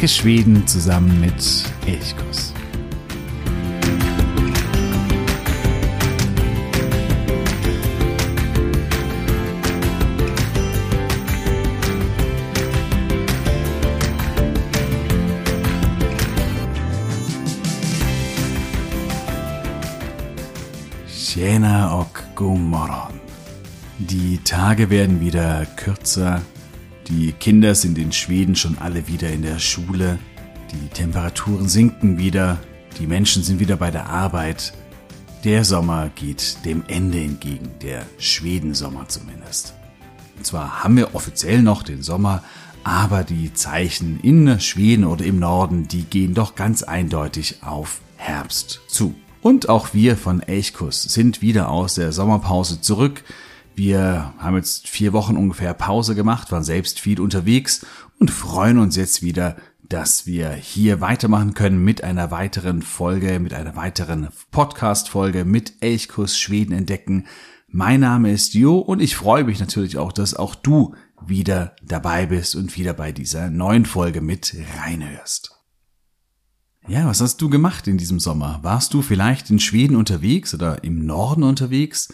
Entdecke Schweden zusammen mit Elchkuss. Tjena och god morgon. Die Tage werden wieder kürzer. Die Kinder sind in Schweden schon alle wieder in der Schule. Die Temperaturen sinken wieder. Die Menschen sind wieder bei der Arbeit. Der Sommer geht dem Ende entgegen, der Schwedensommer zumindest. Und zwar haben wir offiziell noch den Sommer, aber die Zeichen in Schweden oder im Norden, die gehen doch ganz eindeutig auf Herbst zu. Und auch wir von Elchkuss sind wieder aus der Sommerpause zurück. Wir haben jetzt vier Wochen ungefähr Pause gemacht, waren selbst viel unterwegs und freuen uns jetzt wieder, dass wir hier weitermachen können mit einer weiteren Folge, mit einer weiteren Podcast-Folge mit Elchkuss Schweden entdecken. Mein Name ist Jo und ich freue mich natürlich auch, dass auch du wieder dabei bist und wieder bei dieser neuen Folge mit reinhörst. Ja, was hast du gemacht in diesem Sommer? Warst du vielleicht in Schweden unterwegs oder im Norden unterwegs?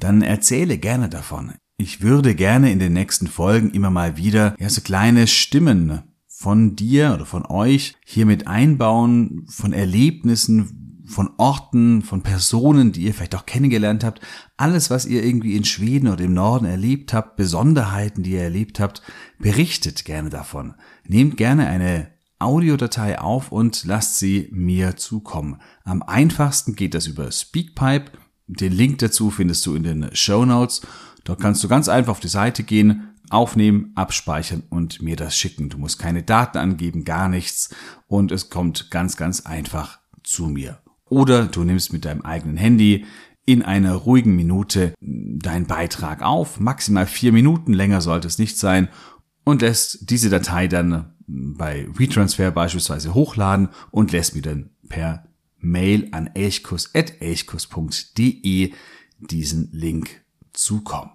Dann erzähle gerne davon. Ich würde gerne in den nächsten Folgen immer mal wieder ja, so kleine Stimmen von dir oder von euch hier mit einbauen, von Erlebnissen, von Orten, von Personen, die ihr vielleicht auch kennengelernt habt. Alles, was ihr irgendwie in Schweden oder im Norden erlebt habt, Besonderheiten, die ihr erlebt habt, berichtet gerne davon. Nehmt gerne eine Audiodatei auf und lasst sie mir zukommen. Am einfachsten geht das über Speakpipe. Den Link dazu findest du in den Show Notes. Dort kannst du ganz einfach auf die Seite gehen, aufnehmen, abspeichern und mir das schicken. Du musst keine Daten angeben, gar nichts und es kommt ganz, ganz einfach zu mir. Oder du nimmst mit deinem eigenen Handy in einer ruhigen Minute deinen Beitrag auf, maximal vier Minuten, länger sollte es nicht sein, und lässt diese Datei dann bei WeTransfer beispielsweise hochladen und lässt mir dann per Mail an elchkus.elchkus.de diesen Link zukommen.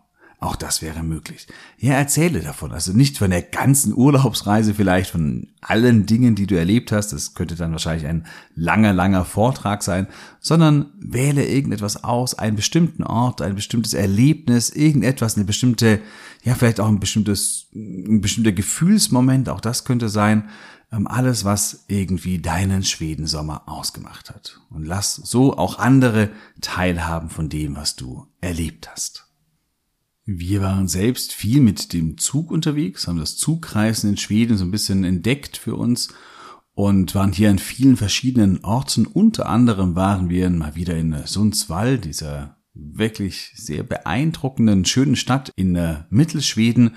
Auch das wäre möglich. Ja, erzähle davon. Also nicht von der ganzen Urlaubsreise vielleicht, von allen Dingen, die du erlebt hast. Das könnte dann wahrscheinlich ein langer, langer Vortrag sein, sondern wähle irgendetwas aus, einen bestimmten Ort, ein bestimmtes Erlebnis, irgendetwas, eine bestimmte, ja, vielleicht auch ein bestimmtes, ein bestimmter Gefühlsmoment. Auch das könnte sein. Ähm, alles, was irgendwie deinen Schwedensommer ausgemacht hat. Und lass so auch andere teilhaben von dem, was du erlebt hast. Wir waren selbst viel mit dem Zug unterwegs, haben das Zugreisen in Schweden so ein bisschen entdeckt für uns und waren hier an vielen verschiedenen Orten. Unter anderem waren wir mal wieder in Sundsvall, dieser wirklich sehr beeindruckenden, schönen Stadt in äh, Mittelschweden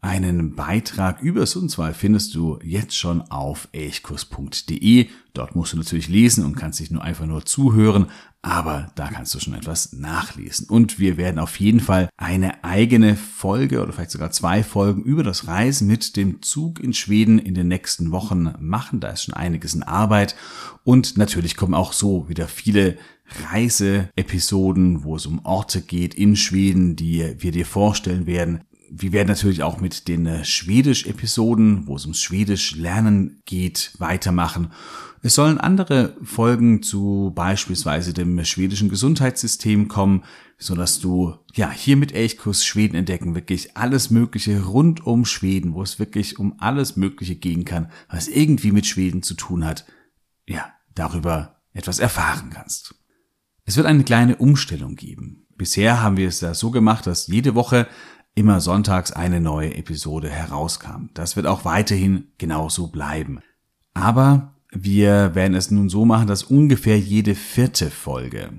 einen Beitrag über Sundsvall findest du jetzt schon auf elchkurs.de. Dort musst du natürlich lesen und kannst dich nur einfach nur zuhören, aber da kannst du schon etwas nachlesen. Und wir werden auf jeden Fall eine eigene Folge oder vielleicht sogar zwei Folgen über das Reisen mit dem Zug in Schweden in den nächsten Wochen machen. Da ist schon einiges in Arbeit. Und natürlich kommen auch so wieder viele Reiseepisoden, wo es um Orte geht in Schweden, die wir dir vorstellen werden wir werden natürlich auch mit den äh, Schwedisch-Episoden, wo es ums Schwedisch lernen geht, weitermachen. Es sollen andere Folgen zu beispielsweise dem schwedischen Gesundheitssystem kommen, so dass du ja hier mit Elchkuss Schweden entdecken wirklich alles Mögliche rund um Schweden, wo es wirklich um alles Mögliche gehen kann, was irgendwie mit Schweden zu tun hat. Ja, darüber etwas erfahren kannst. Es wird eine kleine Umstellung geben. Bisher haben wir es ja so gemacht, dass jede Woche immer sonntags eine neue Episode herauskam. Das wird auch weiterhin genauso bleiben. Aber wir werden es nun so machen, dass ungefähr jede vierte Folge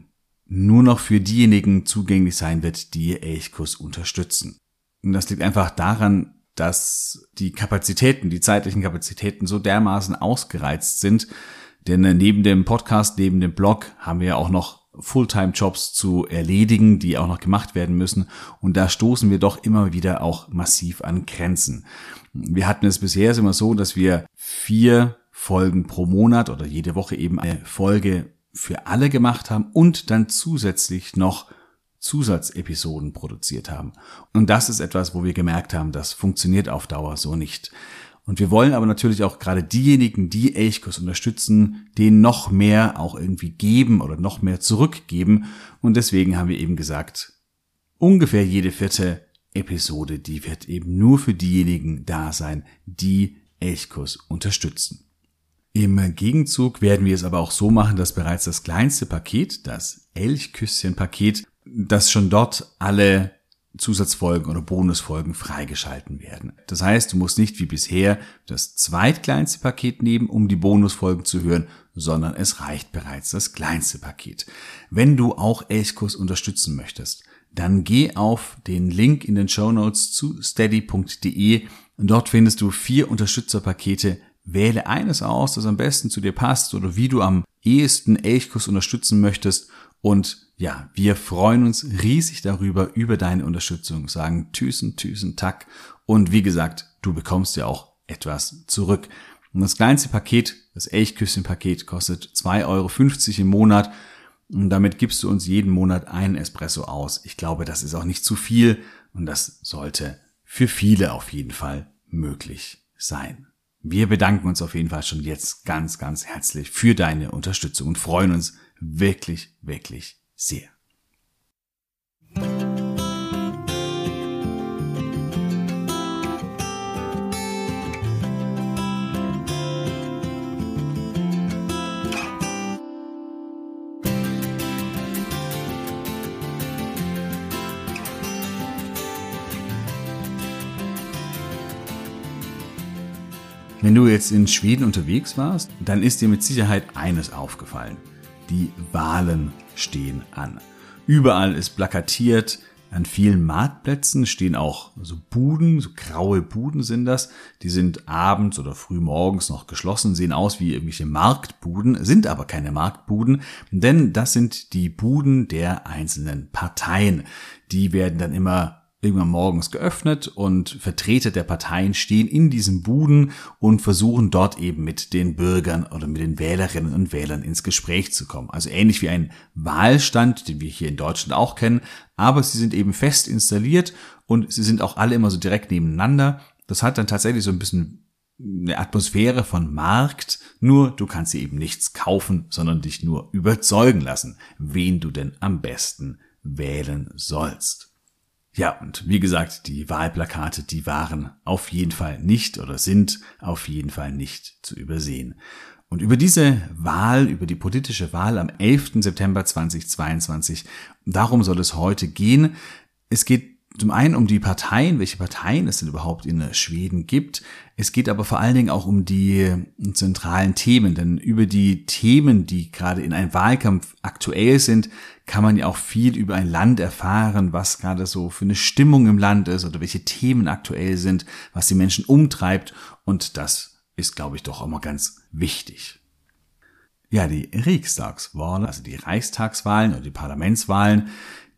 nur noch für diejenigen zugänglich sein wird, die Elchkuss unterstützen. Und das liegt einfach daran, dass die Kapazitäten, die zeitlichen Kapazitäten so dermaßen ausgereizt sind, denn neben dem Podcast, neben dem Blog haben wir auch noch Fulltime-Jobs zu erledigen, die auch noch gemacht werden müssen. Und da stoßen wir doch immer wieder auch massiv an Grenzen. Wir hatten es bisher immer so, dass wir vier Folgen pro Monat oder jede Woche eben eine Folge für alle gemacht haben und dann zusätzlich noch Zusatzepisoden produziert haben. Und das ist etwas, wo wir gemerkt haben, das funktioniert auf Dauer so nicht. Und wir wollen aber natürlich auch gerade diejenigen, die Elchkurs unterstützen, denen noch mehr auch irgendwie geben oder noch mehr zurückgeben. Und deswegen haben wir eben gesagt, ungefähr jede vierte Episode, die wird eben nur für diejenigen da sein, die Elchkurs unterstützen. Im Gegenzug werden wir es aber auch so machen, dass bereits das kleinste Paket, das Elchküsschen-Paket, dass schon dort alle Zusatzfolgen oder Bonusfolgen freigeschalten werden. Das heißt, du musst nicht wie bisher das zweitkleinste Paket nehmen, um die Bonusfolgen zu hören, sondern es reicht bereits das kleinste Paket. Wenn du auch Elchkurs unterstützen möchtest, dann geh auf den Link in den Show Notes zu steady.de. Dort findest du vier Unterstützerpakete. Wähle eines aus, das am besten zu dir passt oder wie du am ehesten Elchkurs unterstützen möchtest und ja, wir freuen uns riesig darüber, über deine Unterstützung, sagen Tüßen, Tüßen, Tack. Und wie gesagt, du bekommst ja auch etwas zurück. Und das kleinste Paket, das Elchküsschen-Paket, kostet 2,50 Euro im Monat. Und damit gibst du uns jeden Monat einen Espresso aus. Ich glaube, das ist auch nicht zu viel und das sollte für viele auf jeden Fall möglich sein. Wir bedanken uns auf jeden Fall schon jetzt ganz, ganz herzlich für deine Unterstützung und freuen uns wirklich, wirklich sehr. Wenn du jetzt in Schweden unterwegs warst, dann ist dir mit Sicherheit eines aufgefallen. Die Wahlen stehen an. Überall ist plakatiert, an vielen Marktplätzen stehen auch so Buden, so graue Buden sind das. Die sind abends oder früh morgens noch geschlossen, sehen aus wie irgendwelche Marktbuden, sind aber keine Marktbuden, denn das sind die Buden der einzelnen Parteien. Die werden dann immer irgendwann morgens geöffnet und Vertreter der Parteien stehen in diesen Buden und versuchen dort eben mit den Bürgern oder mit den Wählerinnen und Wählern ins Gespräch zu kommen. Also ähnlich wie ein Wahlstand, den wir hier in Deutschland auch kennen, aber sie sind eben fest installiert und sie sind auch alle immer so direkt nebeneinander. Das hat dann tatsächlich so ein bisschen eine Atmosphäre von Markt, nur du kannst sie eben nichts kaufen, sondern dich nur überzeugen lassen, wen du denn am besten wählen sollst. Ja, und wie gesagt, die Wahlplakate, die waren auf jeden Fall nicht oder sind auf jeden Fall nicht zu übersehen. Und über diese Wahl, über die politische Wahl am 11. September 2022, darum soll es heute gehen. Es geht zum einen um die Parteien, welche Parteien es denn überhaupt in Schweden gibt. Es geht aber vor allen Dingen auch um die zentralen Themen, denn über die Themen, die gerade in einem Wahlkampf aktuell sind, kann man ja auch viel über ein Land erfahren, was gerade so für eine Stimmung im Land ist oder welche Themen aktuell sind, was die Menschen umtreibt. Und das ist, glaube ich, doch mal ganz wichtig. Ja, die Riksdagswahlen, also die Reichstagswahlen oder die Parlamentswahlen,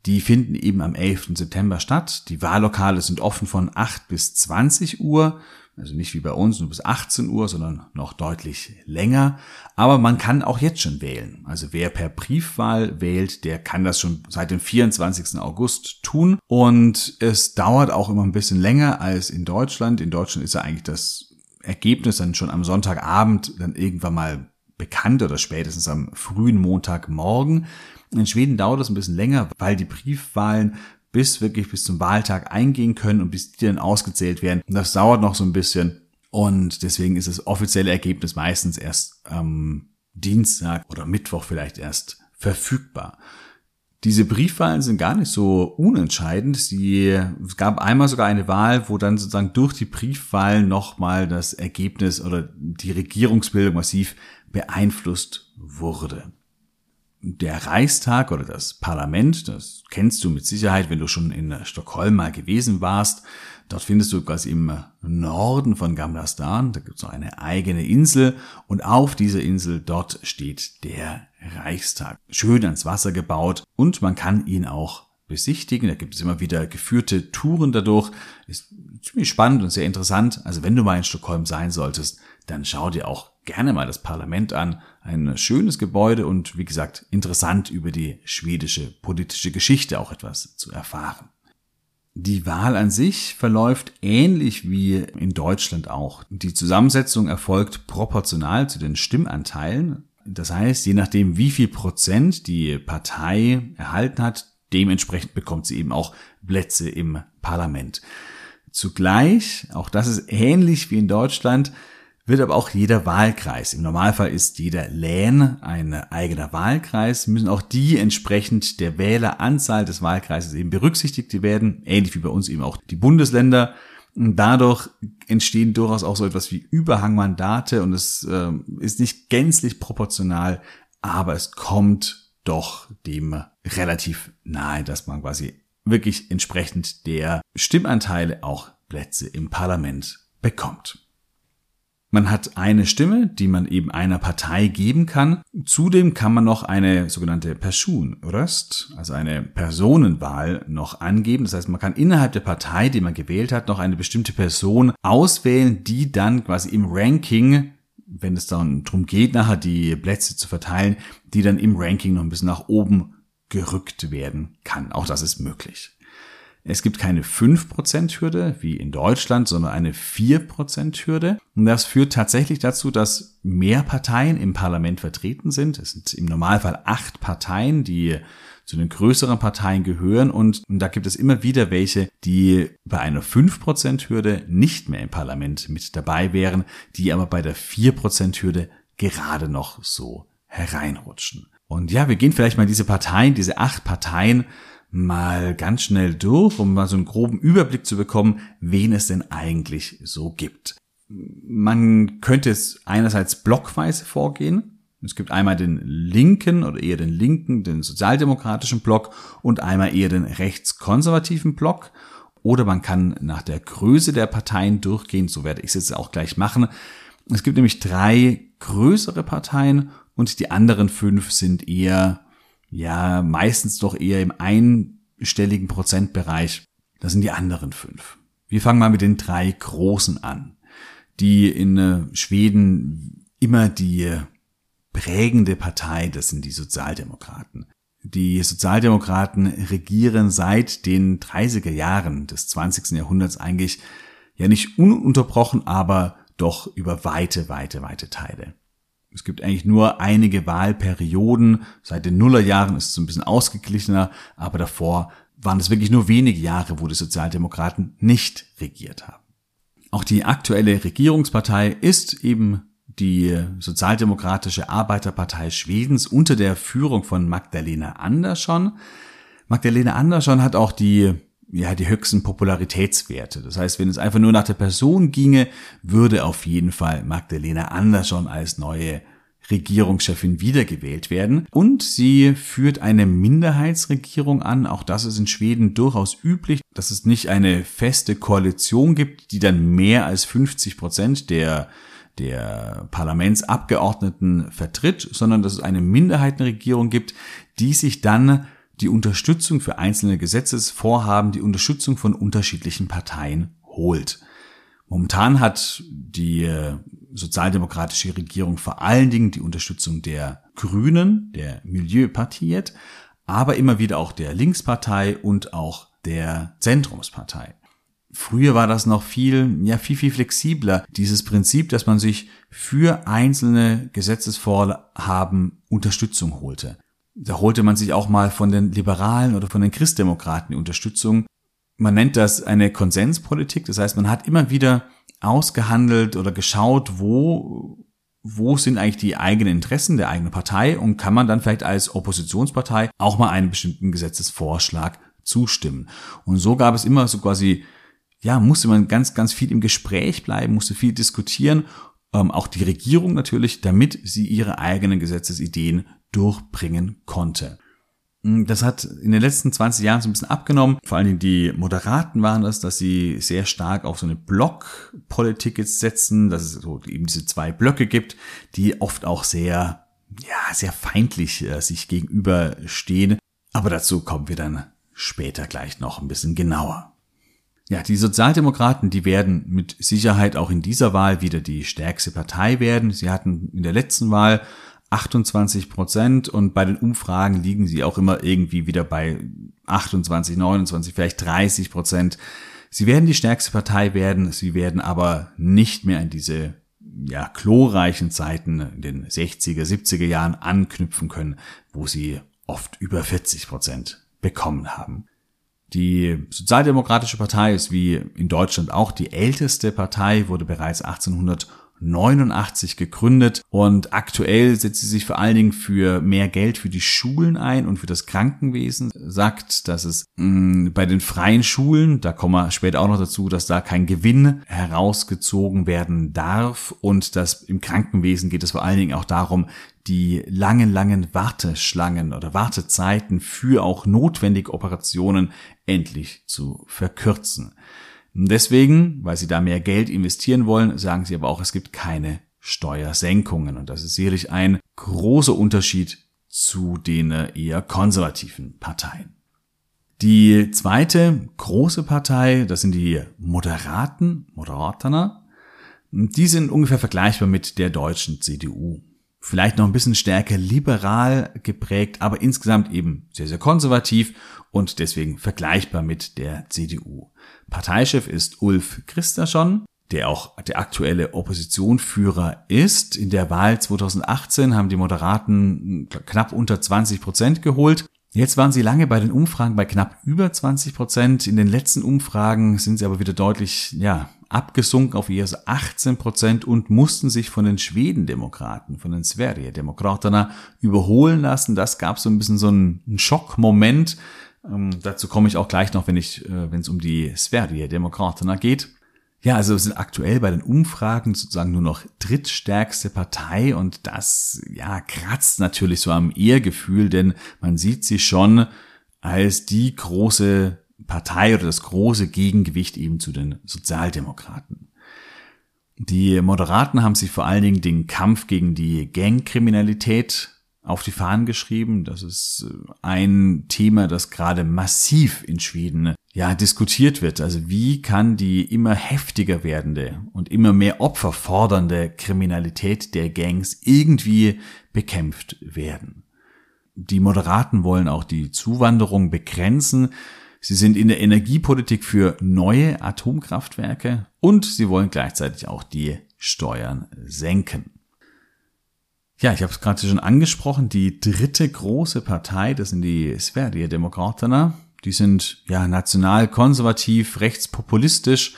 die finden eben am 11. September statt. Die Wahllokale sind offen von 8 bis 20 Uhr. Also nicht wie bei uns nur bis 18 Uhr, sondern noch deutlich länger. Aber man kann auch jetzt schon wählen. Also wer per Briefwahl wählt, der kann das schon seit dem 24. August tun. Und es dauert auch immer ein bisschen länger als in Deutschland. In Deutschland ist ja eigentlich das Ergebnis dann schon am Sonntagabend dann irgendwann mal bekannt oder spätestens am frühen Montagmorgen. In Schweden dauert das ein bisschen länger, weil die Briefwahlen bis wirklich bis zum Wahltag eingehen können und bis die dann ausgezählt werden. Das dauert noch so ein bisschen und deswegen ist das offizielle Ergebnis meistens erst am Dienstag oder Mittwoch vielleicht erst verfügbar. Diese Briefwahlen sind gar nicht so unentscheidend. Sie, es gab einmal sogar eine Wahl, wo dann sozusagen durch die Briefwahlen nochmal das Ergebnis oder die Regierungsbildung massiv beeinflusst wurde der Reichstag oder das Parlament, das kennst du mit Sicherheit, wenn du schon in Stockholm mal gewesen warst. Dort findest du quasi im Norden von Gamlastan, da gibt es noch eine eigene Insel und auf dieser Insel dort steht der Reichstag. Schön ans Wasser gebaut und man kann ihn auch besichtigen. Da gibt es immer wieder geführte Touren dadurch. Ist ziemlich spannend und sehr interessant. Also wenn du mal in Stockholm sein solltest, dann schau dir auch gerne mal das Parlament an. Ein schönes Gebäude und wie gesagt, interessant über die schwedische politische Geschichte auch etwas zu erfahren. Die Wahl an sich verläuft ähnlich wie in Deutschland auch. Die Zusammensetzung erfolgt proportional zu den Stimmanteilen. Das heißt, je nachdem, wie viel Prozent die Partei erhalten hat, dementsprechend bekommt sie eben auch Plätze im Parlament. Zugleich, auch das ist ähnlich wie in Deutschland, wird aber auch jeder Wahlkreis, im Normalfall ist jeder Län ein eigener Wahlkreis, müssen auch die entsprechend der Wähleranzahl des Wahlkreises eben berücksichtigt werden, ähnlich wie bei uns eben auch die Bundesländer. Und dadurch entstehen durchaus auch so etwas wie Überhangmandate und es äh, ist nicht gänzlich proportional, aber es kommt doch dem relativ nahe, dass man quasi wirklich entsprechend der Stimmanteile auch Plätze im Parlament bekommt. Man hat eine Stimme, die man eben einer Partei geben kann. Zudem kann man noch eine sogenannte Personröst, also eine Personenwahl noch angeben. Das heißt, man kann innerhalb der Partei, die man gewählt hat, noch eine bestimmte Person auswählen, die dann quasi im Ranking wenn es dann darum geht, nachher die Plätze zu verteilen, die dann im Ranking noch ein bisschen nach oben gerückt werden kann. Auch das ist möglich. Es gibt keine 5%-Hürde wie in Deutschland, sondern eine 4%-Hürde. Und das führt tatsächlich dazu, dass mehr Parteien im Parlament vertreten sind. Es sind im Normalfall acht Parteien, die zu den größeren Parteien gehören. Und, da gibt es immer wieder welche, die bei einer 5%-Hürde nicht mehr im Parlament mit dabei wären, die aber bei der 4%-Hürde gerade noch so hereinrutschen. Und ja, wir gehen vielleicht mal diese Parteien, diese acht Parteien mal ganz schnell durch, um mal so einen groben Überblick zu bekommen, wen es denn eigentlich so gibt. Man könnte es einerseits blockweise vorgehen. Es gibt einmal den linken oder eher den linken, den sozialdemokratischen Block und einmal eher den rechtskonservativen Block. Oder man kann nach der Größe der Parteien durchgehen, so werde ich es jetzt auch gleich machen. Es gibt nämlich drei größere Parteien und die anderen fünf sind eher ja meistens doch eher im einstelligen Prozentbereich. Das sind die anderen fünf. Wir fangen mal mit den drei großen an, die in äh, Schweden immer die prägende Partei, das sind die Sozialdemokraten. Die Sozialdemokraten regieren seit den 30er Jahren des 20. Jahrhunderts eigentlich ja nicht ununterbrochen, aber doch über weite, weite, weite Teile. Es gibt eigentlich nur einige Wahlperioden. Seit den Nullerjahren ist es ein bisschen ausgeglichener, aber davor waren es wirklich nur wenige Jahre, wo die Sozialdemokraten nicht regiert haben. Auch die aktuelle Regierungspartei ist eben die Sozialdemokratische Arbeiterpartei Schwedens unter der Führung von Magdalena Andersson. Magdalena Andersson hat auch die ja, die höchsten Popularitätswerte. Das heißt, wenn es einfach nur nach der Person ginge, würde auf jeden Fall Magdalena Andersson als neue Regierungschefin wiedergewählt werden. Und sie führt eine Minderheitsregierung an. Auch das ist in Schweden durchaus üblich, dass es nicht eine feste Koalition gibt, die dann mehr als 50 Prozent der der Parlamentsabgeordneten vertritt, sondern dass es eine Minderheitenregierung gibt, die sich dann die Unterstützung für einzelne Gesetzesvorhaben, die Unterstützung von unterschiedlichen Parteien holt. Momentan hat die äh, sozialdemokratische Regierung vor allen Dingen die Unterstützung der Grünen, der Milieupartie, aber immer wieder auch der Linkspartei und auch der Zentrumspartei. Früher war das noch viel, ja, viel, viel flexibler. Dieses Prinzip, dass man sich für einzelne Gesetzesvorhaben Unterstützung holte. Da holte man sich auch mal von den Liberalen oder von den Christdemokraten die Unterstützung. Man nennt das eine Konsenspolitik. Das heißt, man hat immer wieder ausgehandelt oder geschaut, wo, wo sind eigentlich die eigenen Interessen der eigenen Partei und kann man dann vielleicht als Oppositionspartei auch mal einem bestimmten Gesetzesvorschlag zustimmen. Und so gab es immer so quasi, ja, musste man ganz, ganz viel im Gespräch bleiben, musste viel diskutieren, ähm, auch die Regierung natürlich, damit sie ihre eigenen Gesetzesideen durchbringen konnte. Hm, das hat in den letzten 20 Jahren so ein bisschen abgenommen. Vor allen Dingen die Moderaten waren das, dass sie sehr stark auf so eine Blockpolitik jetzt setzen, dass es so eben diese zwei Blöcke gibt, die oft auch sehr, ja, sehr feindlich äh, sich gegenüberstehen. Aber dazu kommen wir dann später gleich noch ein bisschen genauer. Ja, die Sozialdemokraten, die werden mit Sicherheit auch in dieser Wahl wieder die stärkste Partei werden. Sie hatten in der letzten Wahl 28 Prozent und bei den Umfragen liegen sie auch immer irgendwie wieder bei 28, 29, vielleicht 30 Prozent. Sie werden die stärkste Partei werden, sie werden aber nicht mehr an diese ja, chlorreichen Zeiten in den 60er, 70er Jahren anknüpfen können, wo sie oft über 40 Prozent bekommen haben. Die Sozialdemokratische Partei ist wie in Deutschland auch die älteste Partei, wurde bereits 1800 89 gegründet und aktuell setzt sie sich vor allen Dingen für mehr Geld für die Schulen ein und für das Krankenwesen. Sagt, dass es mh, mm, bei den freien Schulen, da kommen wir später auch noch dazu, dass da kein Gewinn herausgezogen werden darf und dass im Krankenwesen geht es vor allen Dingen auch darum, die langen, langen Warteschlangen oder Wartezeiten für auch notwendige Operationen endlich zu verkürzen. Deswegen, weil sie da mehr Geld investieren wollen, sagen sie aber auch, es gibt keine Steuersenkungen. Und das ist sicherlich ein großer Unterschied zu den eher konservativen Parteien. Die zweite große Partei, das sind die Moderaten, Moderatener. Die sind ungefähr vergleichbar mit der deutschen CDU. Vielleicht noch ein bisschen stärker liberal geprägt, aber insgesamt eben sehr, sehr konservativ und deswegen vergleichbar mit der CDU. Parteichef ist Ulf Christerson, der auch der aktuelle Oppositionführer ist. In der Wahl 2018 haben die Moderaten knapp unter 20 Prozent geholt. Jetzt waren sie lange bei den Umfragen bei knapp über 20 Prozent. In den letzten Umfragen sind sie aber wieder deutlich, ja, abgesunken auf eher so 18 Prozent und mussten sich von den Schwedendemokraten, von den Sverigedemokraterna überholen lassen. Das gab so ein bisschen so einen Schockmoment. Ähm, dazu komme ich auch gleich noch, wenn ich, äh, wenn es um die Sverigedemokraterna geht. Ja, also sind aktuell bei den Umfragen sozusagen nur noch drittstärkste Partei und das, ja, kratzt natürlich so am Ehrgefühl, denn man sieht sie schon als die große Partei oder das große Gegengewicht eben zu den Sozialdemokraten. Die Moderaten haben sich vor allen Dingen den Kampf gegen die Gangkriminalität auf die Fahnen geschrieben. Das ist äh, ein Thema, das gerade massiv in Schweden ja diskutiert wird. Also wie kann die immer heftiger werdende und immer mehr Opfer fordernde Kriminalität der Gangs irgendwie bekämpft werden? Die Moderaten wollen auch die Zuwanderung begrenzen. Sie sind in der Energiepolitik für neue Atomkraftwerke und sie wollen gleichzeitig auch die Steuern senken. Ja, ich habe es gerade schon angesprochen, die dritte große Partei, das sind die Sverigedemokraterna. Die sind ja national konservativ, rechtspopulistisch,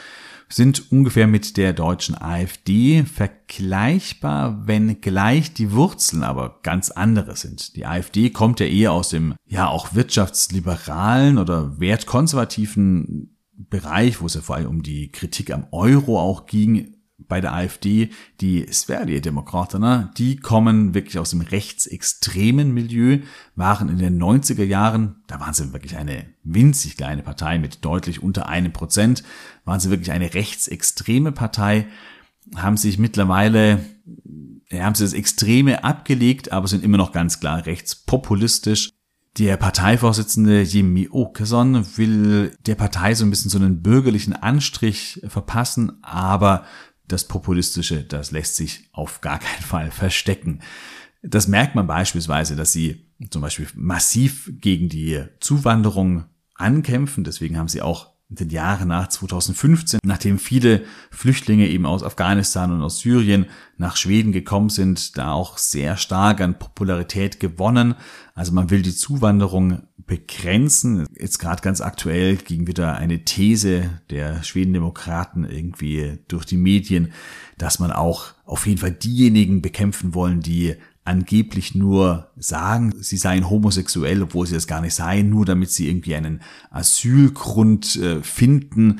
sind ungefähr mit der deutschen AfD vergleichbar, wenn gleich die Wurzeln aber ganz andere sind. Die AfD kommt ja eher aus dem ja auch wirtschaftsliberalen oder wertkonservativen Bereich, wo es ja vor allem um die Kritik am Euro auch ging, bei der AfD, die Sverigedemokraterna, die kommen wirklich aus dem rechtsextremen Milieu, waren in den 90er Jahren, da waren sie wirklich eine winzig kleine Partei mit deutlich unter einem Prozent, waren sie wirklich eine rechtsextreme Partei, haben sich mittlerweile, haben sie das Extreme abgelegt, aber sind immer noch ganz klar rechtspopulistisch. Der Parteivorsitzende Jimmy Åkesson will der Partei so ein bisschen so einen bürgerlichen Anstrich verpassen, aber das Populistische, das lässt sich auf gar keinen Fall verstecken. Das merkt man beispielsweise, dass sie zum Beispiel massiv gegen die Zuwanderung ankämpfen. Deswegen haben sie auch in den Jahren nach 2015, nachdem viele Flüchtlinge eben aus Afghanistan und aus Syrien nach Schweden gekommen sind, da auch sehr stark an Popularität gewonnen. Also man will die Zuwanderung begrenzen. Jetzt gerade ganz aktuell ging wieder eine These der Schwedendemokraten irgendwie durch die Medien, dass man auch auf jeden Fall diejenigen bekämpfen wollen, die angeblich nur sagen, sie seien homosexuell, obwohl sie das gar nicht seien, nur damit sie irgendwie einen Asylgrund äh, finden.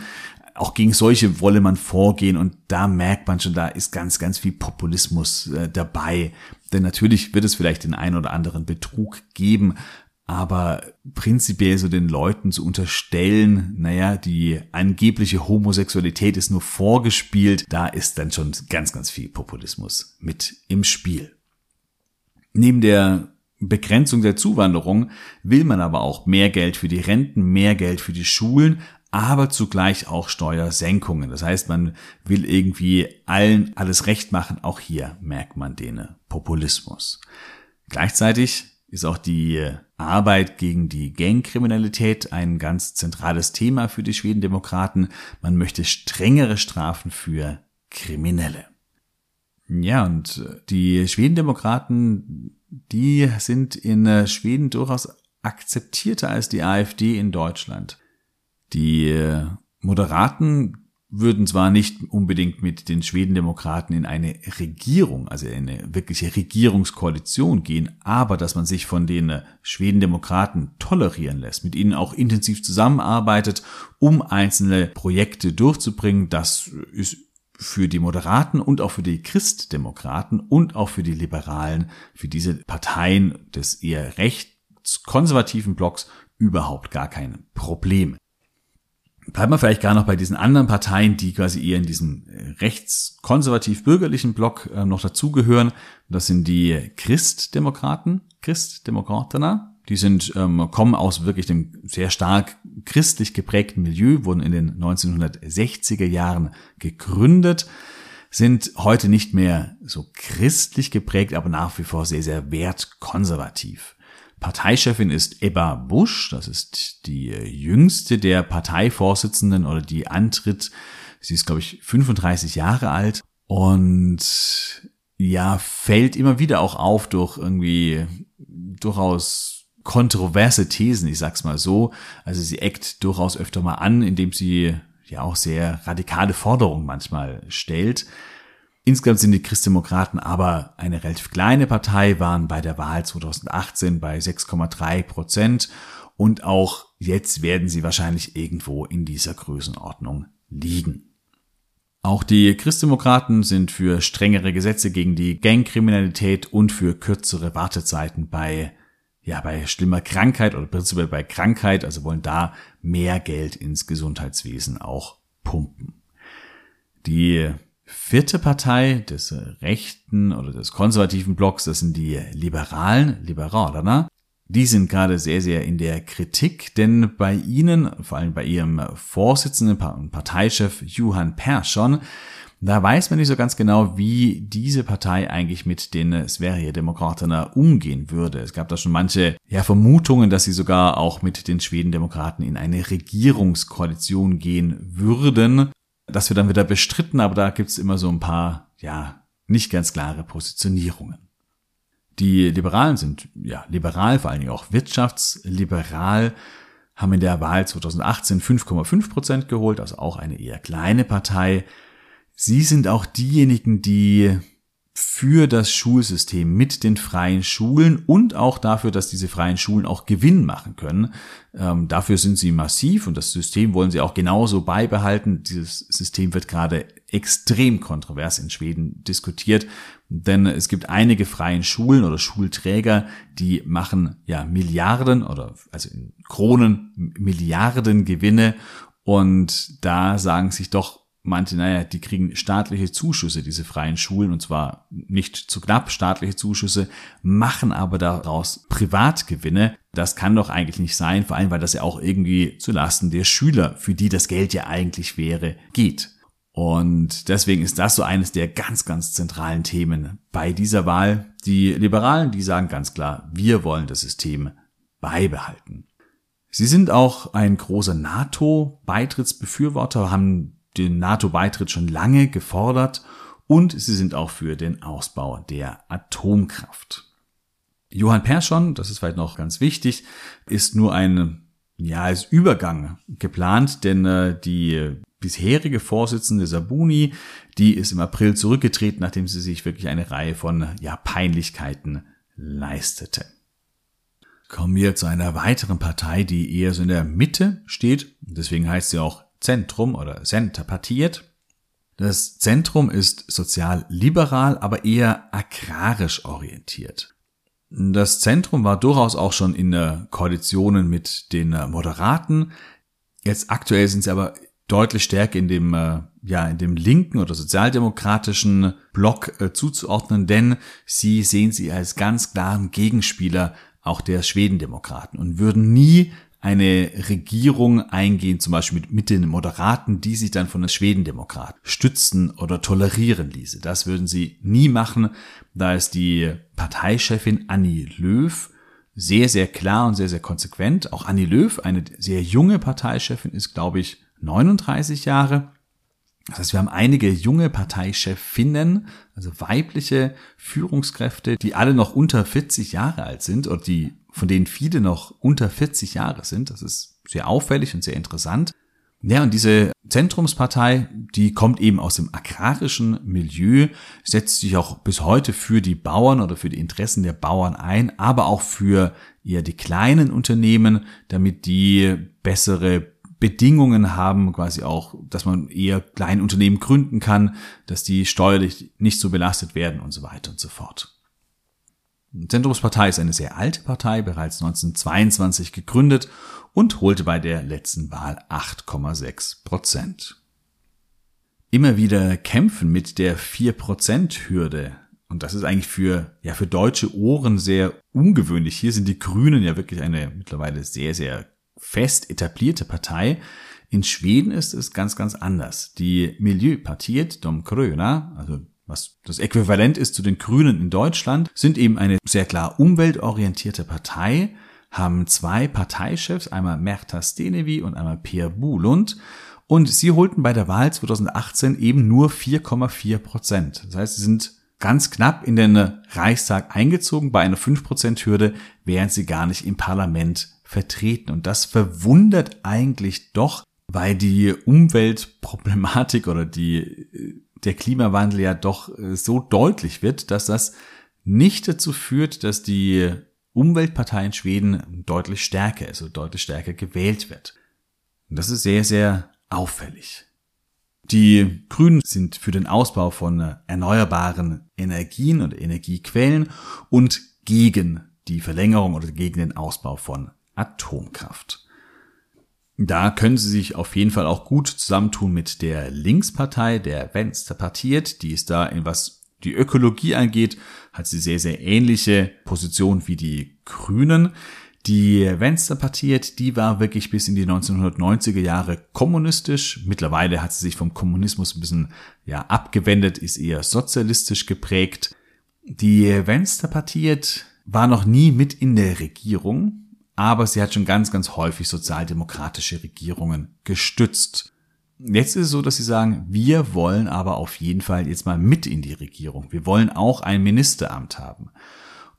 Auch gegen solche wolle man vorgehen und da merkt man schon, da ist ganz, ganz viel Populismus äh, dabei. Denn natürlich wird es vielleicht den einen oder anderen Betrug geben, aber prinzipiell so den Leuten zu unterstellen, naja, die angebliche Homosexualität ist nur vorgespielt, da ist dann schon ganz, ganz viel Populismus mit im Spiel. Neben der Begrenzung der Zuwanderung will man aber auch mehr Geld für die Renten, mehr Geld für die Schulen, aber zugleich auch Steuersenkungen. Das heißt, man will irgendwie allen alles recht machen. Auch hier merkt man den Populismus. Gleichzeitig ist auch die Arbeit gegen die Gangkriminalität ein ganz zentrales Thema für die Schwedendemokraten. Man möchte strengere Strafen für Kriminelle. Ja, und die Schwedendemokraten, die sind in Schweden durchaus akzeptierter als die AfD in Deutschland. Die Moderaten würden zwar nicht unbedingt mit den Schwedendemokraten in eine Regierung, also in eine wirkliche Regierungskoalition gehen, aber dass man sich von den Schwedendemokraten tolerieren lässt, mit ihnen auch intensiv zusammenarbeitet, um einzelne Projekte durchzubringen, das ist für die Moderaten und auch für die Christdemokraten und auch für die Liberalen, für diese Parteien des eher rechtskonservativen Blocks überhaupt gar kein Problem. Bleiben wir vielleicht gar noch bei diesen anderen Parteien, die quasi eher in diesem äh, rechtskonservativ-bürgerlichen Block äh, noch dazugehören. Das sind die Christdemokraten, Christdemokratener. Die sind, ähm, kommen aus wirklich dem sehr stark christlich geprägten Milieu, wurden in den 1960er Jahren gegründet, sind heute nicht mehr so christlich geprägt, aber nach wie vor sehr, sehr wertkonservativ. Parteichefin ist Ebba Busch, das ist die jüngste der Parteivorsitzenden oder die antritt. Sie ist, glaube ich, 35 Jahre alt und ja, fällt immer wieder auch auf durch irgendwie durchaus kontroverse Thesen, ich sag's mal so. Also sie eckt durchaus öfter mal an, indem sie ja auch sehr radikale Forderungen manchmal stellt. Insgesamt sind die Christdemokraten aber eine relativ kleine Partei, waren bei der Wahl 2018 bei 6,3 Prozent und auch jetzt werden sie wahrscheinlich irgendwo in dieser Größenordnung liegen. Auch die Christdemokraten sind für strengere Gesetze gegen die Gangkriminalität und für kürzere Wartezeiten bei ja, bei schlimmer Krankheit oder prinzipiell bei Krankheit, also wollen da mehr Geld ins Gesundheitswesen auch pumpen. Die vierte Partei des rechten oder des konservativen Blocks, das sind die Liberalen, Liberaler. Die sind gerade sehr, sehr in der Kritik, denn bei ihnen, vor allem bei ihrem Vorsitzenden und Parteichef Johann Persson, da weiß man nicht so ganz genau, wie diese Partei eigentlich mit den Sverigedemokraten umgehen würde. Es gab da schon manche ja, Vermutungen, dass sie sogar auch mit den Schwedendemokraten in eine Regierungskoalition gehen würden. Das wird dann wieder bestritten, aber da gibt's immer so ein paar, ja, nicht ganz klare Positionierungen. Die Liberalen sind ja liberal, vor allen Dingen auch wirtschaftsliberal, haben in der Wahl 2018 5,5 Prozent geholt, also auch eine eher kleine Partei. Sie sind auch diejenigen, die für das Schulsystem mit den freien Schulen und auch dafür, dass diese freien Schulen auch Gewinn machen können. Ähm, dafür sind sie massiv und das System wollen sie auch genauso beibehalten. Dieses System wird gerade extrem kontrovers in Schweden diskutiert, denn es gibt einige freien Schulen oder Schulträger, die machen ja Milliarden oder also in Kronen Milliarden Gewinne und da sagen sich doch meinte, naja, die kriegen staatliche Zuschüsse, diese freien Schulen, und zwar nicht zu knapp staatliche Zuschüsse, machen aber daraus Privatgewinne. Das kann doch eigentlich nicht sein, vor allem weil das ja auch irgendwie zu Lasten der Schüler, für die das Geld ja eigentlich wäre, geht. Und deswegen ist das so eines der ganz, ganz zentralen Themen bei dieser Wahl. Die Liberalen, die sagen ganz klar, wir wollen das System beibehalten. Sie sind auch ein großer NATO-Beitrittsbefürworter, haben den NATO-Beitritt schon lange gefordert und sie sind auch für den Ausbau der Atomkraft. Johann Persson, das ist vielleicht noch ganz wichtig, ist nur ein, ja, als Übergang geplant, denn äh, die bisherige Vorsitzende Sabuni, die ist im April zurückgetreten, nachdem sie sich wirklich eine Reihe von, ja, Peinlichkeiten leistete. Kommen wir zu einer weiteren Partei, die eher so in der Mitte steht. Deswegen heißt sie auch Zentrum oder Center partiert. Das Zentrum ist sozial-liberal, aber eher agrarisch orientiert. Das Zentrum war durchaus auch schon in Koalitionen mit den Moderaten. Jetzt aktuell sind sie aber deutlich stärker in dem, äh, ja, in dem linken oder sozialdemokratischen Block äh, zuzuordnen, denn sie sehen sie als ganz klaren Gegenspieler auch der Schwedendemokraten und würden nie eine Regierung eingehen, zum Beispiel mit, mit den Moderaten, die sich dann von den Schwedendemokraten stützen oder tolerieren ließe. Das würden sie nie machen. Da ist die Parteichefin Annie Löw sehr, sehr klar und sehr, sehr konsequent. Auch Annie Löw, eine sehr junge Parteichefin, ist, glaube ich, 39 Jahre. Das heißt, wir haben einige junge Parteichefinnen, also weibliche Führungskräfte, die alle noch unter 40 Jahre alt sind oder die, von denen viele noch unter 40 Jahre sind. Das ist sehr auffällig und sehr interessant. Ja, und diese Zentrumspartei, die kommt eben aus dem agrarischen Milieu, setzt sich auch bis heute für die Bauern oder für die Interessen der Bauern ein, aber auch für eher die kleinen Unternehmen, damit die bessere Bedingungen haben, quasi auch, dass man eher kleine Unternehmen gründen kann, dass die steuerlich nicht so belastet werden und so weiter und so fort. Zentrumspartei ist eine sehr alte Partei, bereits 1922 gegründet und holte bei der letzten Wahl 8,6 Prozent. Immer wieder kämpfen mit der 4-Prozent-Hürde. Und das ist eigentlich für, ja, für deutsche Ohren sehr ungewöhnlich. Hier sind die Grünen ja wirklich eine mittlerweile sehr, sehr fest etablierte Partei. In Schweden ist es ganz, ganz anders. Die Miljöpartiet de Gröna, also was das Äquivalent ist zu den Grünen in Deutschland, sind eben eine sehr klar umweltorientierte Partei, haben zwei Parteichefs, einmal Merta Stenevi und einmal Per Bulund. Und sie holten bei der Wahl 2018 eben nur 4,4 Prozent. Das heißt, sie sind ganz knapp in den Reichstag eingezogen bei einer 5-Prozent-Hürde, während sie gar nicht im Parlament vertreten. Und das verwundert eigentlich doch, weil die Umweltproblematik oder die, der Klimawandel ja doch äh, so deutlich wird, dass das nicht dazu führt, dass die Umweltpartei in Schweden deutlich stärker ist, also deutlich stärker gewählt wird. Und das ist sehr, sehr auffällig. Die Grünen sind für den Ausbau von erneuerbaren Energien und Energiequellen und gegen die Verlängerung oder gegen den Ausbau von Atomkraft. Da können sie sich auf jeden Fall auch gut zusammentun mit der Linkspartei, der Venstrepartiet. Die ist da in was die Ökologie angeht, hat sie sehr, sehr ähnliche Position wie die Grünen. Die Venstrepartiet, die war wirklich bis in die 1990er Jahre kommunistisch. Mittlerweile hat sie sich vom Kommunismus ein bisschen ja, abgewendet, ist eher sozialistisch geprägt. Die Venstrepartiet war noch nie mit in der Regierung, aber sie hat schon ganz, ganz häufig sozialdemokratische Regierungen gestützt. Jetzt ist es so, dass sie sagen, wir wollen aber auf jeden Fall jetzt mal mit in die Regierung. Wir wollen auch ein Ministeramt haben.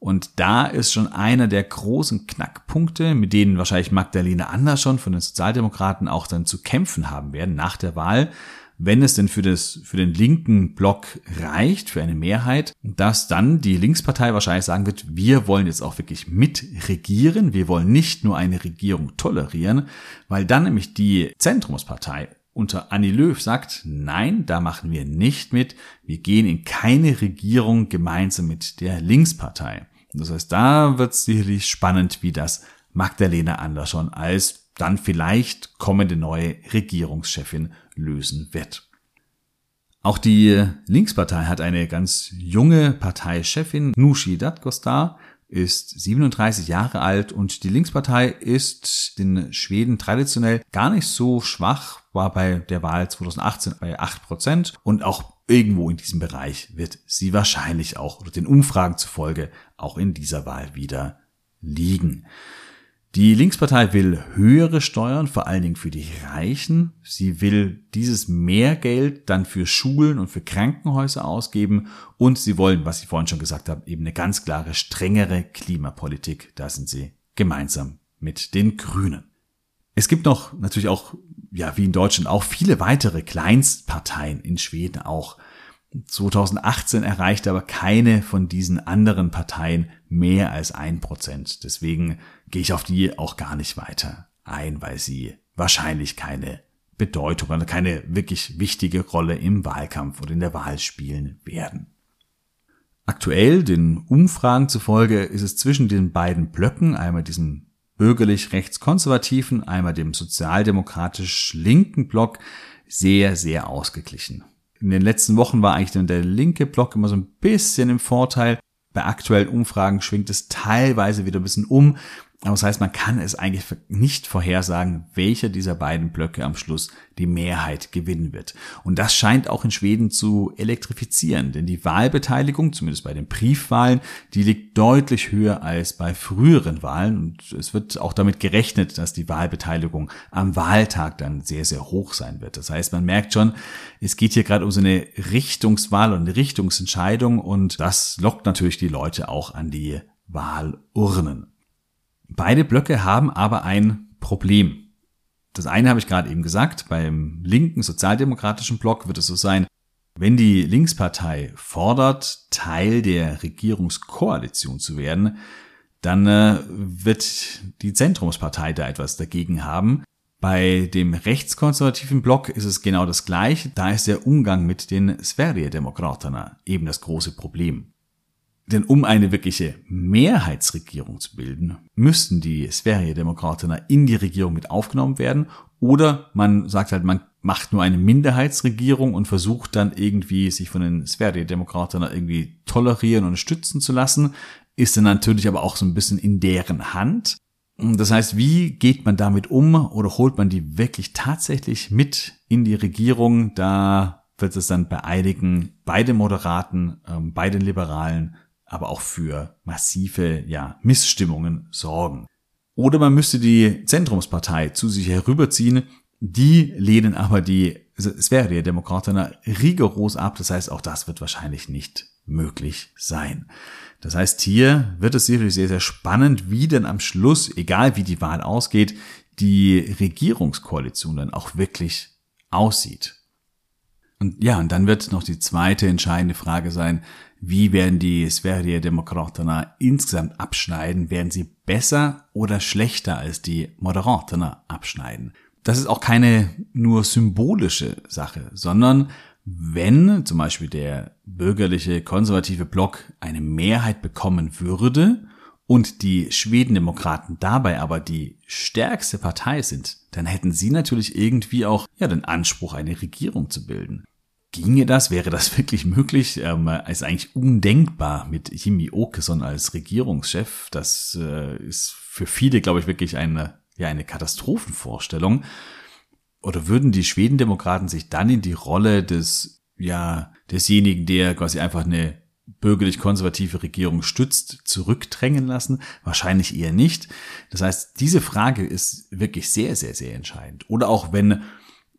Und da ist schon einer der großen Knackpunkte, mit denen wahrscheinlich Magdalena Andersson von den Sozialdemokraten auch dann zu kämpfen haben werden nach der Wahl, wenn es denn für, das, für den linken Block reicht, für eine Mehrheit, dass dann die Linkspartei wahrscheinlich sagen wird, wir wollen jetzt auch wirklich mitregieren, wir wollen nicht nur eine Regierung tolerieren, weil dann nämlich die Zentrumspartei unter Annie Löw sagt, nein, da machen wir nicht mit, wir gehen in keine Regierung gemeinsam mit der Linkspartei. Das heißt, da wird es sicherlich spannend, wie das Magdalena Andersson als dann vielleicht kommende neue Regierungschefin lösen wird. Auch die Linkspartei hat eine ganz junge Parteichefin, Nushi Datkostar, ist 37 Jahre alt und die Linkspartei ist in Schweden traditionell gar nicht so schwach, war bei der Wahl 2018 bei 8 Prozent und auch irgendwo in diesem Bereich wird sie wahrscheinlich auch oder den Umfragen zufolge auch in dieser Wahl wieder liegen. Die Linkspartei will höhere Steuern, vor allen Dingen für die Reichen. Sie will dieses Mehrgeld dann für Schulen und für Krankenhäuser ausgeben. Und sie wollen, was ich vorhin schon gesagt habe, eben eine ganz klare, strengere Klimapolitik. Da sind sie gemeinsam mit den Grünen. Es gibt noch natürlich auch, ja, wie in Deutschland auch viele weitere Kleinstparteien in Schweden auch. 2018 erreichte aber keine von diesen anderen Parteien mehr als ein Prozent. Deswegen gehe ich auf die auch gar nicht weiter ein, weil sie wahrscheinlich keine Bedeutung oder keine wirklich wichtige Rolle im Wahlkampf oder in der Wahl spielen werden. Aktuell, den Umfragen zufolge, ist es zwischen den beiden Blöcken, einmal diesem bürgerlich rechtskonservativen, einmal dem sozialdemokratisch linken Block, sehr, sehr ausgeglichen in den letzten Wochen war eigentlich dann der linke Block immer so ein bisschen im Vorteil. Bei aktuellen Umfragen schwingt es teilweise wieder ein bisschen um. Aber das heißt, man kann es eigentlich nicht vorhersagen, welcher dieser beiden Blöcke am Schluss die Mehrheit gewinnen wird. Und das scheint auch in Schweden zu elektrifizieren, denn die Wahlbeteiligung, zumindest bei den Briefwahlen, die liegt deutlich höher als bei früheren Wahlen. Und es wird auch damit gerechnet, dass die Wahlbeteiligung am Wahltag dann sehr, sehr hoch sein wird. Das heißt, man merkt schon, es geht hier gerade um so eine Richtungswahl und eine Richtungsentscheidung und das lockt natürlich die Leute auch an die Wahlurnen. Beide Blöcke haben aber ein Problem. Das eine habe ich gerade eben gesagt, beim linken sozialdemokratischen Block wird es so sein, wenn die Linkspartei fordert, Teil der Regierungskoalition zu werden, dann äh, wird die Zentrumspartei da etwas dagegen haben. Bei dem rechtskonservativen Block ist es genau das gleiche, da ist der Umgang mit den Sverigedemokraterna eben das große Problem. Denn um eine wirkliche Mehrheitsregierung zu bilden, müssten die Sverigedemokraterna in die Regierung mit aufgenommen werden oder man sagt halt, man macht nur eine Minderheitsregierung und versucht dann irgendwie sich von den Sverigedemokraterna irgendwie tolerieren und stützen zu lassen, ist dann natürlich aber auch so ein bisschen in deren Hand. Das heißt, wie geht man damit um oder holt man die wirklich tatsächlich mit in die Regierung? Da wird es dann bei einigen, bei den Moderaten, ähm, bei den Liberalen aber auch für massive ja, Missstimmungen sorgen. Oder man müsste die Zentrumspartei zu sich herüberziehen, die lehnen aber die Sverigedemokraten rigoros ab. Das heißt, auch das wird wahrscheinlich nicht möglich sein. Das heißt, hier wird es sicherlich sehr, sehr spannend, wie denn am Schluss, egal wie die Wahl ausgeht, die Regierungskoalition dann auch wirklich aussieht. Und ja, und dann wird noch die zweite entscheidende Frage sein, wie werden die Sverigedemokraterna insgesamt abschneiden? Werden sie besser oder schlechter als die Moderaterna abschneiden? Das ist auch keine nur symbolische Sache, sondern wenn zum Beispiel der bürgerliche konservative Block eine Mehrheit bekommen würde und die Schwedendemokraten dabei aber die stärkste Partei sind, dann hätten sie natürlich irgendwie auch ja den Anspruch, eine Regierung zu bilden. Ginge das? Wäre das wirklich möglich? Ähm, ist eigentlich undenkbar mit Jimmy Åkesson als Regierungschef. Das äh, ist für viele, glaube ich, wirklich eine, ja, eine Katastrophenvorstellung. Oder würden die Schwedendemokraten sich dann in die Rolle des, ja, desjenigen, der quasi einfach eine bürgerlich-konservative Regierung stützt, zurückdrängen lassen? Wahrscheinlich eher nicht. Das heißt, diese Frage ist wirklich sehr, sehr, sehr entscheidend. Oder auch wenn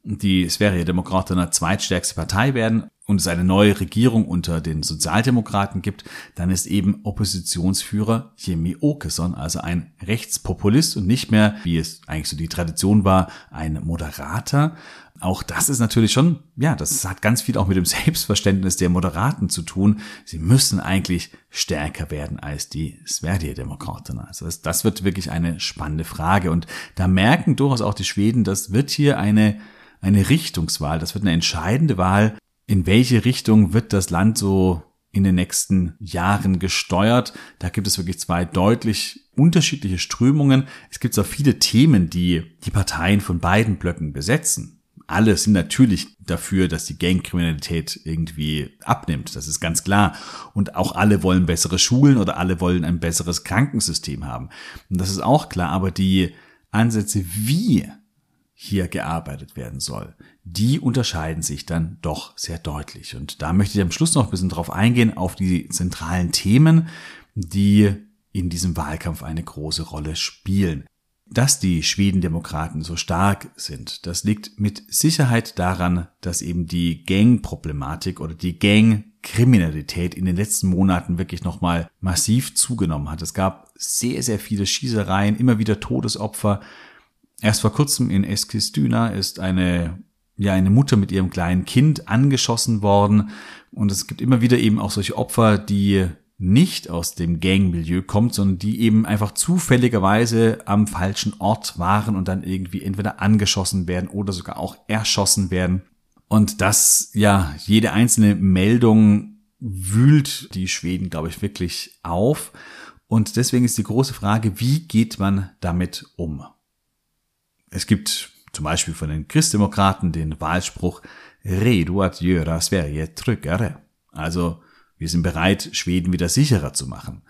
die Sverigedemokraten eine zweitstärkste Partei werden und es eine neue Regierung unter den Sozialdemokraten gibt, dann ist eben Oppositionsführer Jimmy Åkesson, also ein Rechtspopulist und nicht mehr, wie es eigentlich so die Tradition war, ein Moderater. Auch das ist natürlich schon, ja, das hat ganz viel auch mit dem Selbstverständnis der Moderaten zu tun. Sie müssen eigentlich stärker werden als die Sverigedemokraten. Also das, das wird wirklich eine spannende Frage und da merken durchaus auch die Schweden, das wird hier eine eine Richtungswahl. Das wird eine entscheidende Wahl. In welche Richtung wird das Land so in den nächsten Jahren gesteuert? Da gibt es wirklich zwei deutlich unterschiedliche Strömungen. Es gibt auch viele Themen, die die Parteien von beiden Blöcken besetzen. Alle sind natürlich dafür, dass die Gangkriminalität irgendwie abnimmt. Das ist ganz klar. Und auch alle wollen bessere Schulen oder alle wollen ein besseres Krankensystem haben. Und das ist auch klar. Aber die Ansätze, wie hier gearbeitet werden soll, die unterscheiden sich dann doch sehr deutlich. Und da möchte ich am Schluss noch ein bisschen drauf eingehen, auf die zentralen Themen, die in diesem Wahlkampf eine große Rolle spielen. Dass die Schwedendemokraten so stark sind, das liegt mit Sicherheit daran, dass eben die Gang-Problematik oder die Gang-Kriminalität in den letzten Monaten wirklich nochmal massiv zugenommen hat. Es gab sehr, sehr viele Schießereien, immer wieder Todesopfer, Erst vor kurzem in Eskilstuna ist eine, ja, eine Mutter mit ihrem kleinen Kind angeschossen worden. Und es gibt immer wieder eben auch solche Opfer, die nicht aus dem Gangmilieu kommt, sondern die eben einfach zufälligerweise am falschen Ort waren und dann irgendwie entweder angeschossen werden oder sogar auch erschossen werden. Und das, ja, jede einzelne Meldung wühlt die Schweden, glaube ich, wirklich auf. Und deswegen ist die große Frage, wie geht man damit um? Es gibt zum Beispiel von den Christdemokraten den Wahlspruch Redo att göra Sverige tryggare. Also, wir sind bereit, Schweden wieder sicherer zu machen.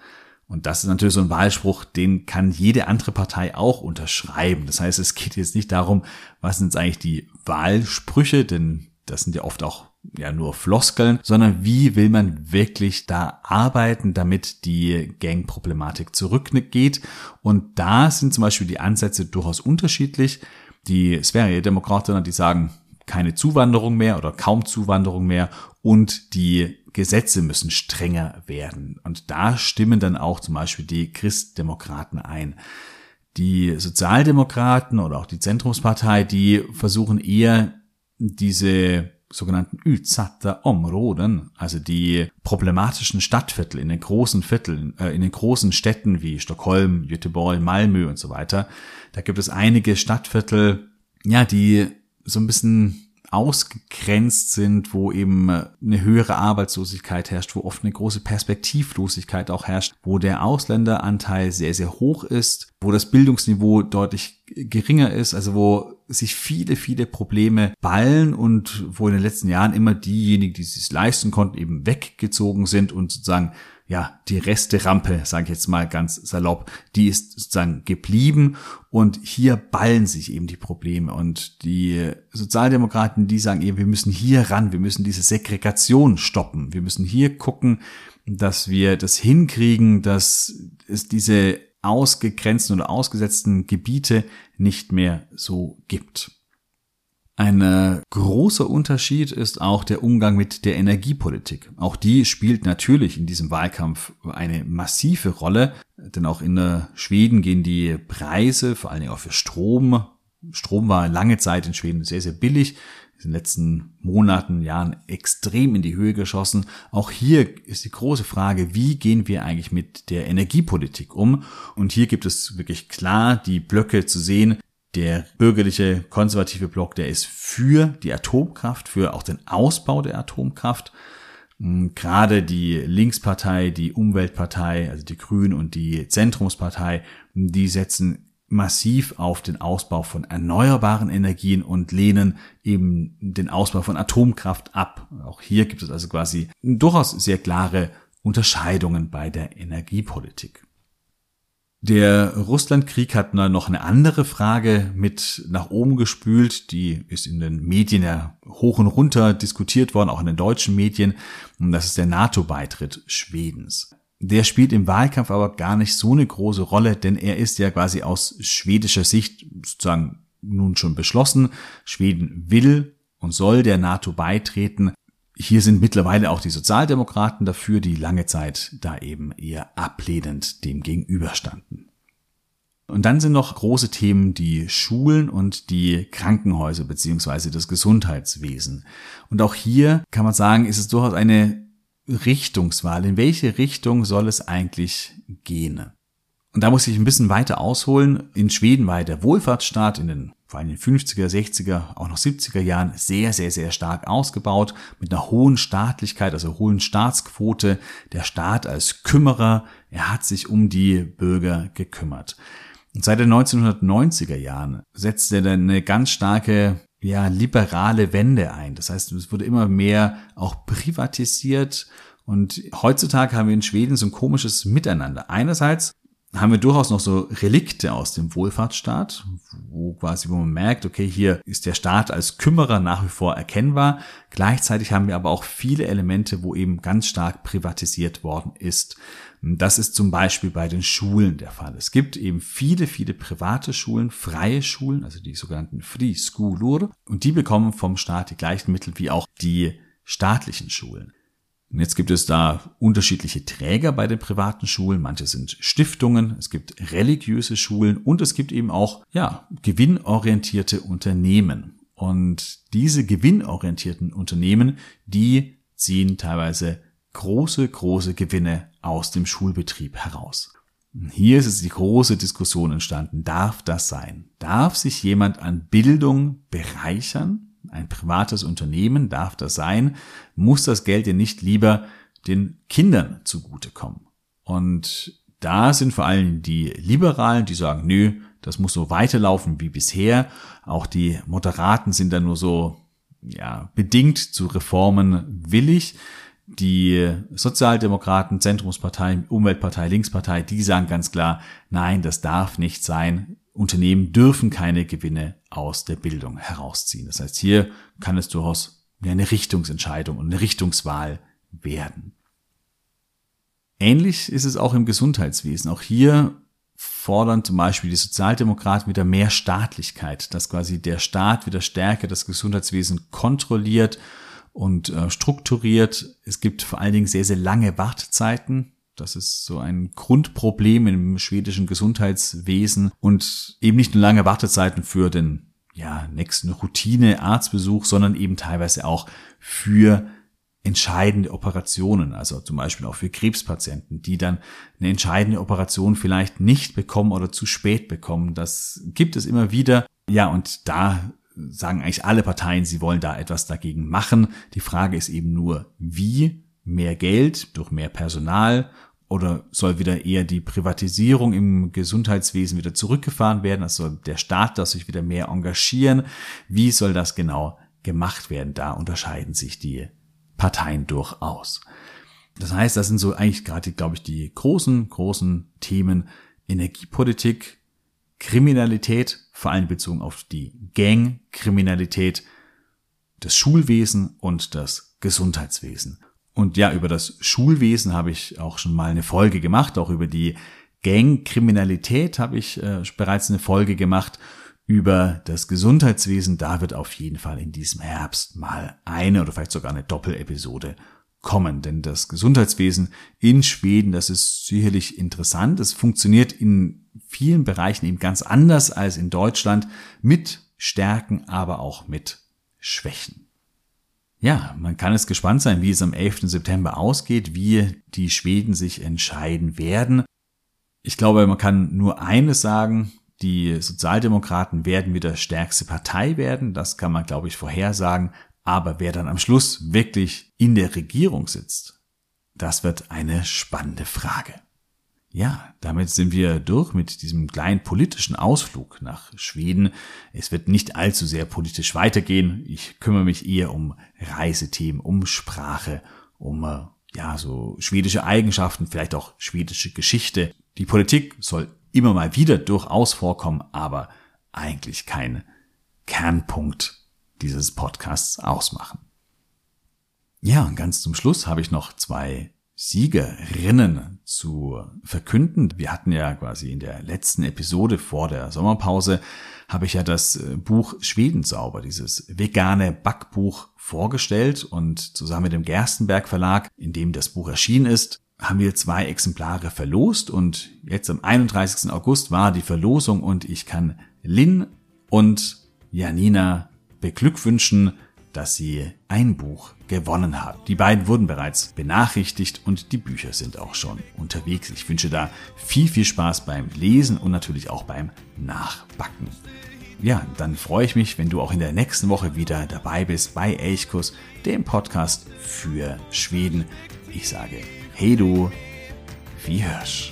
Und das ist natürlich so ein Wahlspruch, den kann jede andere Partei auch unterschreiben. Das heißt, es geht jetzt nicht darum, was sind jetzt eigentlich die Wahlsprüche, denn das sind ja oft auch ja nur Floskeln, sondern wie will man wirklich da arbeiten, damit die Gang-Problematik zurückgeht. Und da sind zum Beispiel die Ansätze durchaus unterschiedlich. Die Sverigedemokraten, die sagen, keine Zuwanderung mehr oder kaum Zuwanderung mehr und die Gesetze müssen strenger werden. Und da stimmen dann auch zum Beispiel die Christdemokraten ein. Die Sozialdemokraten oder auch die Zentrumspartei, die versuchen eher diese sogenannten utsatta Omroden, also die problematischen Stadtviertel in den großen Vierteln, äh, in den großen Städten wie Stockholm, Göteborg, Malmö und so weiter. Da gibt es einige Stadtviertel, ja, die so ein bisschen ausgegrenzt sind, wo eben eine höhere Arbeitslosigkeit herrscht, wo oft eine große Perspektivlosigkeit auch herrscht, wo der Ausländeranteil sehr, sehr hoch ist, wo das Bildungsniveau deutlich geringer ist, also wo sich viele, viele Probleme ballen und wo in den letzten Jahren immer diejenigen, die es leisten konnten, eben weggezogen sind und sozusagen ja, die Resterampe, sage ich jetzt mal ganz salopp, die ist sozusagen geblieben und hier ballen sich eben die Probleme und die Sozialdemokraten, die sagen eben, wir müssen hier ran, wir müssen diese Segregation stoppen, wir müssen hier gucken, dass wir das hinkriegen, dass es diese ausgegrenzten oder ausgesetzten Gebiete nicht mehr so gibt. Ein äh, großer Unterschied ist auch der Umgang mit der Energiepolitik. Auch die spielt natürlich in diesem Wahlkampf eine massive Rolle, denn auch in äh, Schweden gehen die Preise, vor allen Dingen auch für Strom, Strom war lange Zeit in Schweden sehr, sehr billig, in den letzten Monaten, Jahren extrem in die Höhe geschossen. Auch hier ist die große Frage, wie gehen wir eigentlich mit der Energiepolitik um? Und hier gibt es wirklich klar die Blöcke zu sehen, der bürgerliche konservative Block, der ist für die Atomkraft, für auch den Ausbau der Atomkraft. Hm, gerade die Linkspartei, die Umweltpartei, also die Grünen und die Zentrumspartei, die setzen massiv auf den Ausbau von erneuerbaren Energien und lehnen eben den Ausbau von Atomkraft ab. Auch hier gibt es also quasi durchaus sehr klare Unterscheidungen bei der Energiepolitik. Der Russlandkrieg hat noch eine andere Frage mit nach oben gespült. Die ist in den Medien ja hoch und runter diskutiert worden, auch in den deutschen Medien. Und das ist der NATO-Beitritt Schwedens. Der spielt im Wahlkampf aber gar nicht so eine große Rolle, denn er ist ja quasi aus schwedischer Sicht sozusagen nun schon beschlossen. Schweden will und soll der NATO beitreten. Hier sind mittlerweile auch die Sozialdemokraten dafür, die lange Zeit da eben eher ablehnend dem gegenüberstanden. Und dann sind noch große Themen die Schulen und die Krankenhäuser beziehungsweise das Gesundheitswesen. Und auch hier kann man sagen, ist es durchaus eine Richtungswahl. In welche Richtung soll es eigentlich gehen? Und da muss ich ein bisschen weiter ausholen. In Schweden war der Wohlfahrtsstaat in den vor allem in den 50er, 60er, auch noch 70er Jahren sehr, sehr, sehr stark ausgebaut, mit einer hohen Staatlichkeit, also hohen Staatsquote. Der Staat als Kümmerer, er hat sich um die Bürger gekümmert. Und seit den 1990er Jahren setzte er dann eine ganz starke ja, liberale Wende ein. Das heißt, es wurde immer mehr auch privatisiert und heutzutage haben wir in Schweden so ein komisches Miteinander. Einerseits haben wir durchaus noch so Relikte aus dem Wohlfahrtsstaat, wo quasi, wo man merkt, okay, hier ist der Staat als Kümmerer nach wie vor erkennbar. Gleichzeitig haben wir aber auch viele Elemente, wo eben ganz stark privatisiert worden ist. Das ist zum Beispiel bei den Schulen der Fall. Es gibt eben viele, viele private Schulen, freie Schulen, also die sogenannten Free Schoolur, und die bekommen vom Staat die gleichen Mittel wie auch die staatlichen Schulen. Und jetzt gibt es da unterschiedliche Träger bei den privaten Schulen. Manche sind Stiftungen, es gibt religiöse Schulen und es gibt eben auch, ja, gewinnorientierte Unternehmen. Und diese gewinnorientierten Unternehmen, die ziehen teilweise große, große Gewinne aus dem Schulbetrieb heraus. Hier ist es die große Diskussion entstanden. Darf das sein? Darf sich jemand an Bildung bereichern? Ein privates Unternehmen darf das sein, muss das Geld denn nicht lieber den Kindern zugutekommen. Und da sind vor allem die Liberalen, die sagen, nö, das muss so weiterlaufen wie bisher. Auch die Moderaten sind da nur so, ja, bedingt zu Reformen willig. Die Sozialdemokraten, Zentrumspartei, Umweltpartei, Linkspartei, die sagen ganz klar, nein, das darf nicht sein. Unternehmen dürfen keine Gewinne aus der Bildung herausziehen. Das heißt, hier kann es durchaus eine Richtungsentscheidung und eine Richtungswahl werden. Ähnlich ist es auch im Gesundheitswesen. Auch hier fordern zum Beispiel die Sozialdemokraten wieder mehr Staatlichkeit, dass quasi der Staat wieder stärker das Gesundheitswesen kontrolliert und äh, strukturiert. Es gibt vor allen Dingen sehr, sehr lange Wartezeiten. Das ist so ein Grundproblem im schwedischen Gesundheitswesen und eben nicht nur lange Wartezeiten für den ja, nächsten Routine-Arztbesuch, sondern eben teilweise auch für entscheidende Operationen, also zum Beispiel auch für Krebspatienten, die dann eine entscheidende Operation vielleicht nicht bekommen oder zu spät bekommen. Das gibt es immer wieder. Ja, und da sagen eigentlich alle Parteien, sie wollen da etwas dagegen machen. Die Frage ist eben nur, wie mehr Geld durch mehr Personal oder soll wieder eher die Privatisierung im Gesundheitswesen wieder zurückgefahren werden? Also der Staat darf sich wieder mehr engagieren. Wie soll das genau gemacht werden? Da unterscheiden sich die Parteien durchaus. Das heißt, das sind so eigentlich gerade, glaube ich, die großen, großen Themen Energiepolitik, Kriminalität, vor allem bezogen auf die Gangkriminalität, das Schulwesen und das Gesundheitswesen. Und ja, über das Schulwesen habe ich auch schon mal eine Folge gemacht, auch über die Gangkriminalität habe ich äh, bereits eine Folge gemacht über das Gesundheitswesen. Da wird auf jeden Fall in diesem Herbst mal eine oder vielleicht sogar eine Doppelepisode kommen. Denn das Gesundheitswesen in Schweden, das ist sicherlich interessant. Es funktioniert in vielen Bereichen eben ganz anders als in Deutschland mit Stärken, aber auch mit Schwächen. Ja, man kann es gespannt sein, wie es am 11. September ausgeht, wie die Schweden sich entscheiden werden. Ich glaube, man kann nur eines sagen, die Sozialdemokraten werden wieder stärkste Partei werden, das kann man, glaube ich, vorhersagen. Aber wer dann am Schluss wirklich in der Regierung sitzt, das wird eine spannende Frage. Ja, damit sind wir durch mit diesem kleinen politischen Ausflug nach Schweden. Es wird nicht allzu sehr politisch weitergehen. Ich kümmere mich eher um Reisethemen, um Sprache, um äh, ja so schwedische Eigenschaften, vielleicht auch schwedische Geschichte. Die Politik soll immer mal wieder durchaus vorkommen, aber eigentlich kein Kernpunkt dieses Podcasts ausmachen. Ja, und ganz zum Schluss habe ich noch zwei Siegerinnen zu verkünden. Wir hatten ja quasi in der letzten Episode vor der Sommerpause habe ich ja das äh, Buch Schwedensauber, dieses vegane Backbuch vorgestellt und zusammen mit dem Gerstenberg Verlag, in dem das Buch erschienen ist, haben wir zwei Exemplare verlost und jetzt am 31. August war die Verlosung und ich kann Lynn und Janina beglückwünschen, dass sie ein Buch gewonnen haben. Die beiden wurden bereits benachrichtigt und die Bücher sind auch schon unterwegs. Ich wünsche da viel, viel Spaß beim Lesen und natürlich auch beim Nachbacken. Ja, dann freue ich mich, wenn du auch in der nächsten Woche wieder dabei bist bei Elchkus, dem Podcast für Schweden. Ich sage Hej då, vi hörs.